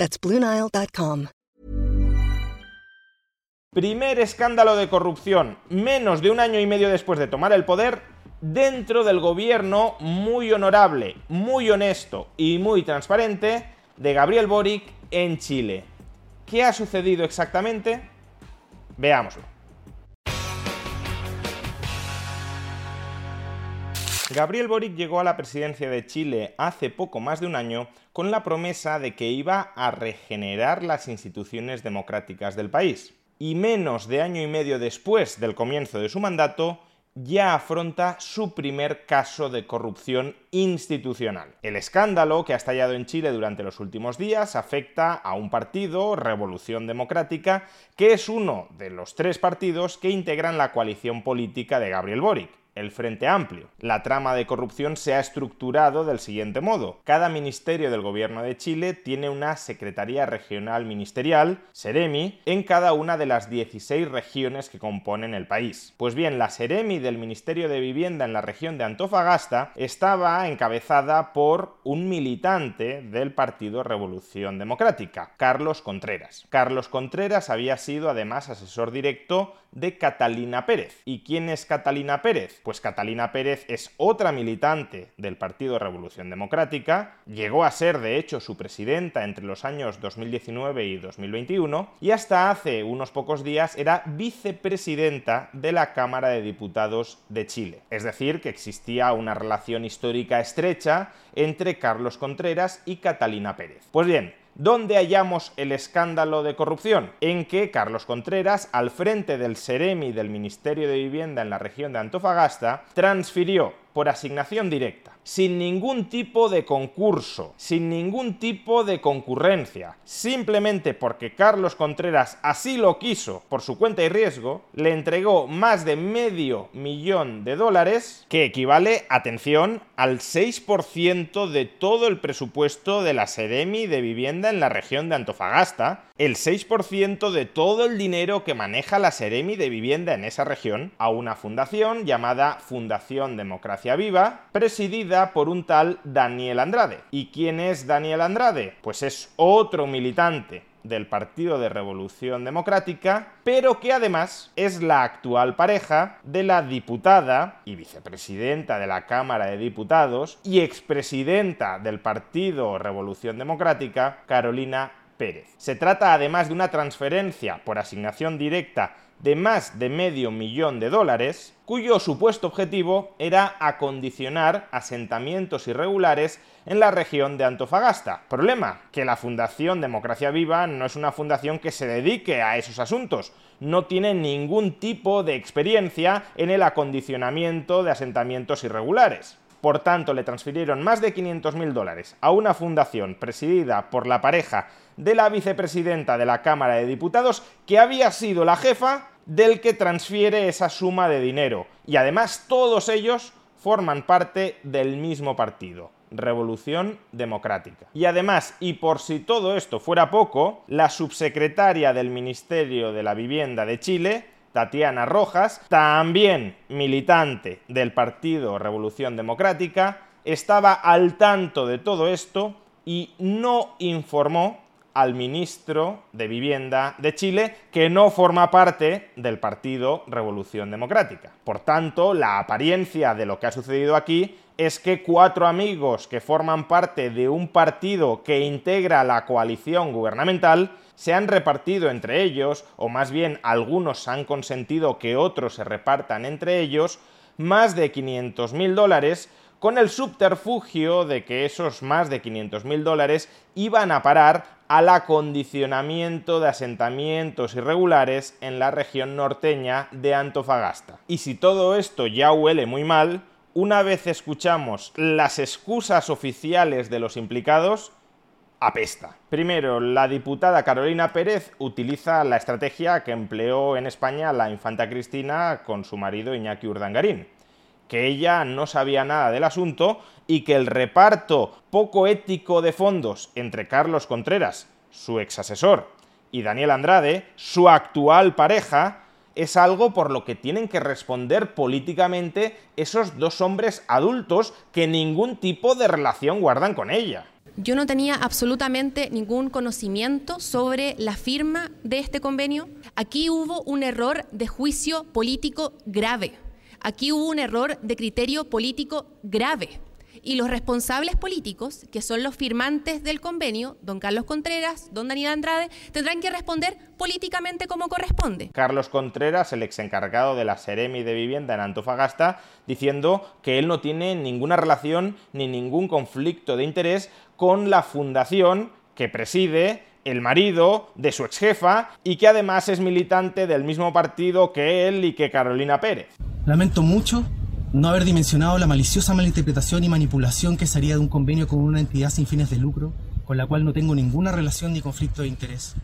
That's. Primer escándalo de corrupción, menos de un año y medio después de tomar el poder, dentro del gobierno muy honorable, muy honesto y muy transparente de Gabriel Boric en Chile. ¿Qué ha sucedido exactamente? Veámoslo. Gabriel Boric llegó a la presidencia de Chile hace poco más de un año con la promesa de que iba a regenerar las instituciones democráticas del país. Y menos de año y medio después del comienzo de su mandato, ya afronta su primer caso de corrupción institucional. El escándalo que ha estallado en Chile durante los últimos días afecta a un partido, Revolución Democrática, que es uno de los tres partidos que integran la coalición política de Gabriel Boric el Frente Amplio. La trama de corrupción se ha estructurado del siguiente modo. Cada ministerio del gobierno de Chile tiene una Secretaría Regional Ministerial, Seremi, en cada una de las 16 regiones que componen el país. Pues bien, la Seremi del Ministerio de Vivienda en la región de Antofagasta estaba encabezada por un militante del Partido Revolución Democrática, Carlos Contreras. Carlos Contreras había sido además asesor directo de Catalina Pérez. ¿Y quién es Catalina Pérez? Pues Catalina Pérez es otra militante del Partido Revolución Democrática, llegó a ser de hecho su presidenta entre los años 2019 y 2021 y hasta hace unos pocos días era vicepresidenta de la Cámara de Diputados de Chile. Es decir, que existía una relación histórica estrecha entre Carlos Contreras y Catalina Pérez. Pues bien, ¿Dónde hallamos el escándalo de corrupción? En que Carlos Contreras, al frente del Seremi del Ministerio de Vivienda en la región de Antofagasta, transfirió por asignación directa, sin ningún tipo de concurso, sin ningún tipo de concurrencia, simplemente porque Carlos Contreras así lo quiso por su cuenta y riesgo, le entregó más de medio millón de dólares, que equivale, atención, al 6% de todo el presupuesto de la Seremi de vivienda en la región de Antofagasta, el 6% de todo el dinero que maneja la Seremi de vivienda en esa región, a una fundación llamada Fundación Democracia Viva, presidida por un tal Daniel Andrade. ¿Y quién es Daniel Andrade? Pues es otro militante del Partido de Revolución Democrática, pero que además es la actual pareja de la diputada y vicepresidenta de la Cámara de Diputados y expresidenta del Partido Revolución Democrática, Carolina Pérez. Se trata además de una transferencia por asignación directa de más de medio millón de dólares, cuyo supuesto objetivo era acondicionar asentamientos irregulares en la región de Antofagasta. Problema, que la Fundación Democracia Viva no es una fundación que se dedique a esos asuntos, no tiene ningún tipo de experiencia en el acondicionamiento de asentamientos irregulares. Por tanto, le transfirieron más de 500.000 dólares a una fundación presidida por la pareja de la vicepresidenta de la Cámara de Diputados, que había sido la jefa del que transfiere esa suma de dinero. Y además todos ellos forman parte del mismo partido. Revolución Democrática. Y además, y por si todo esto fuera poco, la subsecretaria del Ministerio de la Vivienda de Chile, Tatiana Rojas, también militante del Partido Revolución Democrática, estaba al tanto de todo esto y no informó al ministro de Vivienda de Chile, que no forma parte del Partido Revolución Democrática. Por tanto, la apariencia de lo que ha sucedido aquí es que cuatro amigos que forman parte de un partido que integra la coalición gubernamental se han repartido entre ellos, o más bien algunos han consentido que otros se repartan entre ellos, más de 500.000 dólares con el subterfugio de que esos más de 500.000 dólares iban a parar al acondicionamiento de asentamientos irregulares en la región norteña de Antofagasta. Y si todo esto ya huele muy mal, una vez escuchamos las excusas oficiales de los implicados, apesta. Primero, la diputada Carolina Pérez utiliza la estrategia que empleó en España la infanta Cristina con su marido Iñaki Urdangarín, que ella no sabía nada del asunto y que el reparto poco ético de fondos entre Carlos Contreras, su ex asesor, y Daniel Andrade, su actual pareja, es algo por lo que tienen que responder políticamente esos dos hombres adultos que ningún tipo de relación guardan con ella. Yo no tenía absolutamente ningún conocimiento sobre la firma de este convenio. Aquí hubo un error de juicio político grave. Aquí hubo un error de criterio político grave y los responsables políticos, que son los firmantes del convenio, don Carlos Contreras, don Daniel Andrade, tendrán que responder políticamente como corresponde. Carlos Contreras, el ex encargado de la Seremi de Vivienda en Antofagasta, diciendo que él no tiene ninguna relación ni ningún conflicto de interés con la fundación que preside el marido de su ex jefa y que además es militante del mismo partido que él y que Carolina Pérez. Lamento mucho no haber dimensionado la maliciosa malinterpretación y manipulación que sería de un convenio con una entidad sin fines de lucro, con la cual no tengo ninguna relación ni conflicto de interés.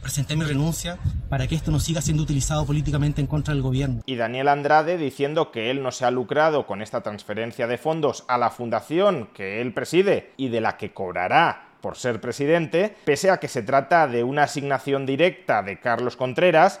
Presenté mi renuncia para que esto no siga siendo utilizado políticamente en contra del gobierno. Y Daniel Andrade diciendo que él no se ha lucrado con esta transferencia de fondos a la fundación que él preside y de la que cobrará por ser presidente, pese a que se trata de una asignación directa de Carlos Contreras,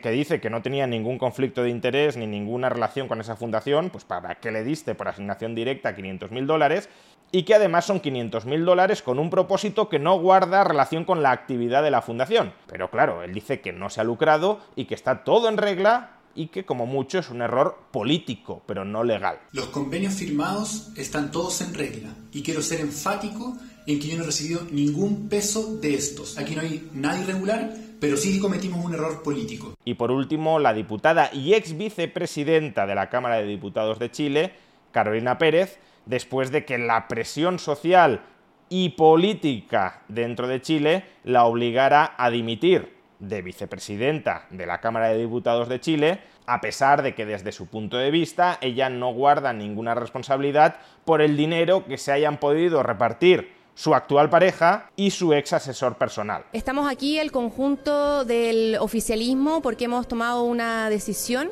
Que dice que no tenía ningún conflicto de interés ni ninguna relación con esa fundación, pues para qué le diste por asignación directa 500 mil dólares, y que además son 500 mil dólares con un propósito que no guarda relación con la actividad de la fundación. Pero claro, él dice que no se ha lucrado y que está todo en regla y que como mucho es un error político, pero no legal. Los convenios firmados están todos en regla y quiero ser enfático en que yo no he recibido ningún peso de estos. Aquí no hay nada irregular, pero sí cometimos un error político. Y por último, la diputada y ex vicepresidenta de la Cámara de Diputados de Chile, Carolina Pérez, después de que la presión social y política dentro de Chile la obligara a dimitir de vicepresidenta de la Cámara de Diputados de Chile, a pesar de que desde su punto de vista ella no guarda ninguna responsabilidad por el dinero que se hayan podido repartir su actual pareja y su ex asesor personal. Estamos aquí el conjunto del oficialismo porque hemos tomado una decisión,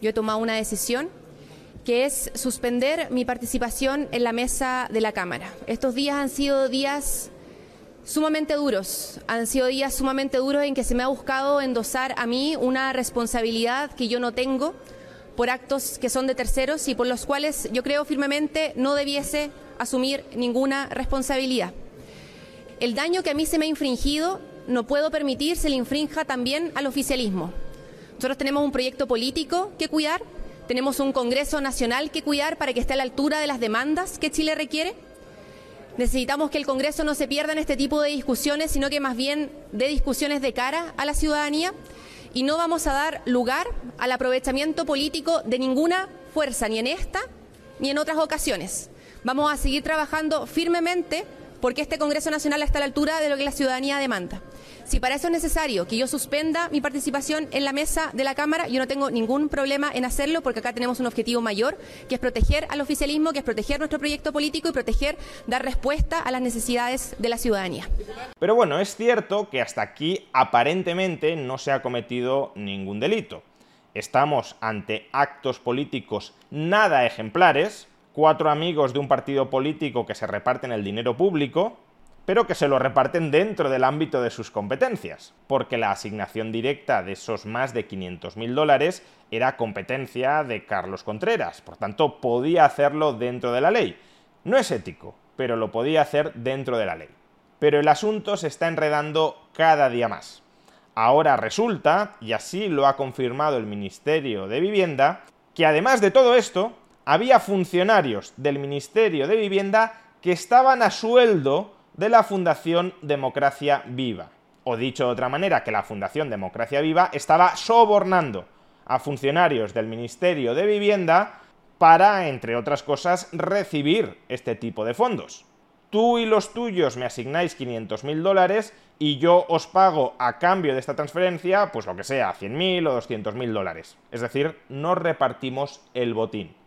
yo he tomado una decisión, que es suspender mi participación en la mesa de la Cámara. Estos días han sido días sumamente duros, han sido días sumamente duros en que se me ha buscado endosar a mí una responsabilidad que yo no tengo por actos que son de terceros y por los cuales yo creo firmemente no debiese asumir ninguna responsabilidad. El daño que a mí se me ha infringido no puedo permitir se le infrinja también al oficialismo. Nosotros tenemos un proyecto político que cuidar, tenemos un Congreso Nacional que cuidar para que esté a la altura de las demandas que Chile requiere. Necesitamos que el Congreso no se pierda en este tipo de discusiones, sino que más bien dé discusiones de cara a la ciudadanía y no vamos a dar lugar al aprovechamiento político de ninguna fuerza, ni en esta ni en otras ocasiones. Vamos a seguir trabajando firmemente porque este Congreso Nacional está a la altura de lo que la ciudadanía demanda. Si para eso es necesario que yo suspenda mi participación en la mesa de la Cámara, yo no tengo ningún problema en hacerlo porque acá tenemos un objetivo mayor, que es proteger al oficialismo, que es proteger nuestro proyecto político y proteger, dar respuesta a las necesidades de la ciudadanía. Pero bueno, es cierto que hasta aquí aparentemente no se ha cometido ningún delito. Estamos ante actos políticos nada ejemplares, cuatro amigos de un partido político que se reparten el dinero público, pero que se lo reparten dentro del ámbito de sus competencias, porque la asignación directa de esos más de 500.000 dólares era competencia de Carlos Contreras, por tanto podía hacerlo dentro de la ley. No es ético, pero lo podía hacer dentro de la ley. Pero el asunto se está enredando cada día más. Ahora resulta, y así lo ha confirmado el Ministerio de Vivienda, que además de todo esto, había funcionarios del Ministerio de Vivienda que estaban a sueldo de la Fundación Democracia Viva. O dicho de otra manera, que la Fundación Democracia Viva estaba sobornando a funcionarios del Ministerio de Vivienda para, entre otras cosas, recibir este tipo de fondos. Tú y los tuyos me asignáis 500.000 dólares y yo os pago a cambio de esta transferencia, pues lo que sea, 100.000 o 200.000 dólares. Es decir, no repartimos el botín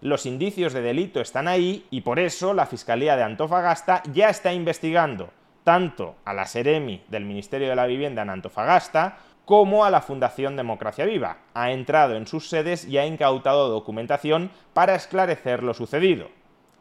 los indicios de delito están ahí y por eso la Fiscalía de Antofagasta ya está investigando tanto a la Seremi del Ministerio de la Vivienda en Antofagasta como a la Fundación Democracia Viva. Ha entrado en sus sedes y ha incautado documentación para esclarecer lo sucedido.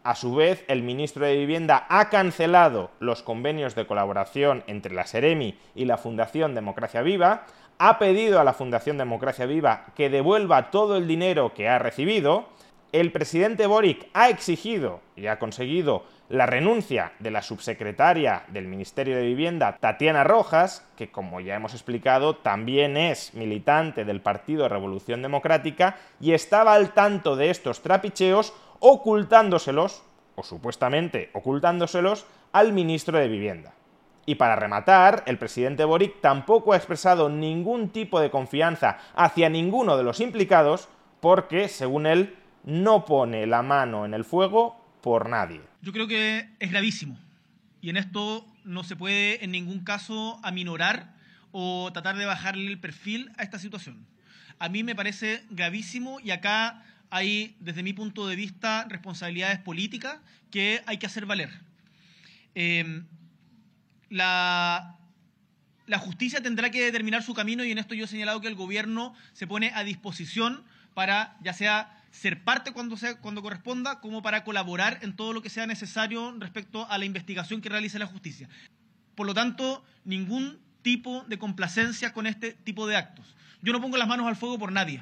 A su vez, el ministro de Vivienda ha cancelado los convenios de colaboración entre la Seremi y la Fundación Democracia Viva, ha pedido a la Fundación Democracia Viva que devuelva todo el dinero que ha recibido el presidente Boric ha exigido y ha conseguido la renuncia de la subsecretaria del Ministerio de Vivienda, Tatiana Rojas, que como ya hemos explicado también es militante del Partido Revolución Democrática y estaba al tanto de estos trapicheos ocultándoselos, o supuestamente ocultándoselos, al ministro de Vivienda. Y para rematar, el presidente Boric tampoco ha expresado ningún tipo de confianza hacia ninguno de los implicados porque, según él, no pone la mano en el fuego por nadie. Yo creo que es gravísimo y en esto no se puede en ningún caso aminorar o tratar de bajarle el perfil a esta situación. A mí me parece gravísimo y acá hay, desde mi punto de vista, responsabilidades políticas que hay que hacer valer. Em, la, la justicia tendrá que determinar su camino y en esto yo he señalado que el gobierno se pone a disposición para, ya sea ser parte cuando, sea, cuando corresponda, como para colaborar en todo lo que sea necesario respecto a la investigación que realice la justicia. Por lo tanto, ningún tipo de complacencia con este tipo de actos. Yo no pongo las manos al fuego por nadie.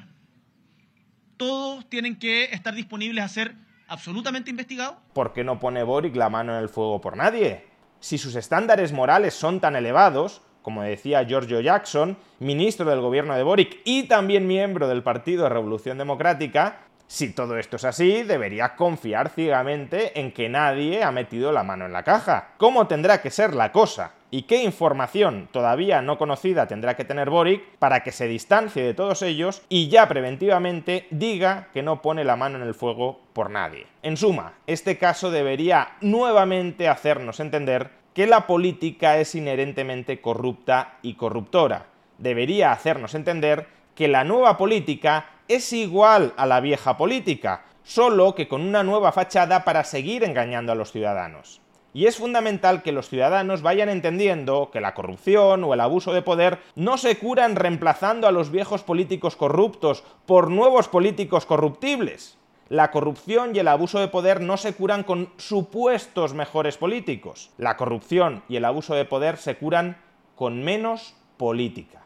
Todos tienen que estar disponibles a ser absolutamente investigados. ¿Por qué no pone Boric la mano en el fuego por nadie? Si sus estándares morales son tan elevados, como decía Giorgio Jackson, ministro del gobierno de Boric y también miembro del Partido de Revolución Democrática, si todo esto es así, debería confiar ciegamente en que nadie ha metido la mano en la caja. ¿Cómo tendrá que ser la cosa? ¿Y qué información todavía no conocida tendrá que tener Boric para que se distancie de todos ellos y ya preventivamente diga que no pone la mano en el fuego por nadie? En suma, este caso debería nuevamente hacernos entender que la política es inherentemente corrupta y corruptora. Debería hacernos entender que la nueva política es igual a la vieja política, solo que con una nueva fachada para seguir engañando a los ciudadanos. Y es fundamental que los ciudadanos vayan entendiendo que la corrupción o el abuso de poder no se curan reemplazando a los viejos políticos corruptos por nuevos políticos corruptibles. La corrupción y el abuso de poder no se curan con supuestos mejores políticos. La corrupción y el abuso de poder se curan con menos política.